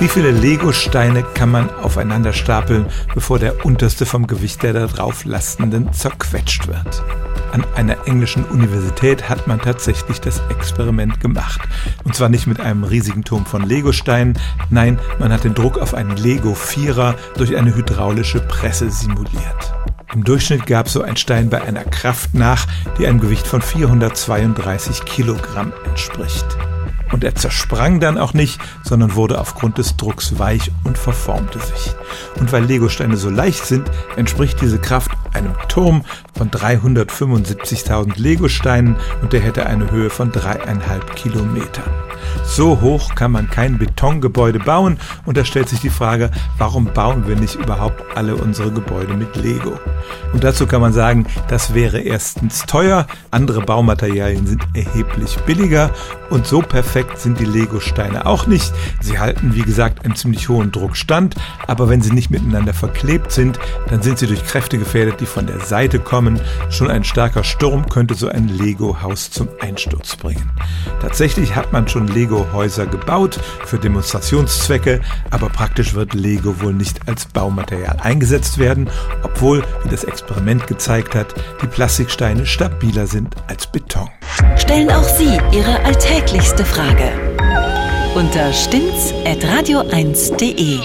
Wie viele Lego-Steine kann man aufeinander stapeln, bevor der unterste vom Gewicht der darauf lastenden zerquetscht wird? An einer englischen Universität hat man tatsächlich das Experiment gemacht. Und zwar nicht mit einem riesigen Turm von Legosteinen, nein, man hat den Druck auf einen Lego-Vierer durch eine hydraulische Presse simuliert. Im Durchschnitt gab so ein Stein bei einer Kraft nach, die einem Gewicht von 432 Kilogramm entspricht. Und er zersprang dann auch nicht, sondern wurde aufgrund des Drucks weich und verformte sich. Und weil Legosteine so leicht sind, entspricht diese Kraft einem Turm von 375.000 Legosteinen und der hätte eine Höhe von dreieinhalb Kilometern. So hoch kann man kein Betongebäude bauen und da stellt sich die Frage, warum bauen wir nicht überhaupt alle unsere Gebäude mit Lego? Und dazu kann man sagen, das wäre erstens teuer, andere Baumaterialien sind erheblich billiger und so perfekt sind die Lego-Steine auch nicht. Sie halten, wie gesagt, einen ziemlich hohen Druck stand, aber wenn sie nicht miteinander verklebt sind, dann sind sie durch Kräfte gefährdet, die von der Seite kommen. Schon ein starker Sturm könnte so ein Lego-Haus zum Einsturz bringen. Tatsächlich hat man schon Lego-Häuser gebaut für Demonstrationszwecke, aber praktisch wird Lego wohl nicht als Baumaterial eingesetzt werden, obwohl, wie das Experiment gezeigt hat, die Plastiksteine stabiler sind als Beton. Stellen auch Sie Ihre alltäglichste Frage unter stimmtz.radio1.de.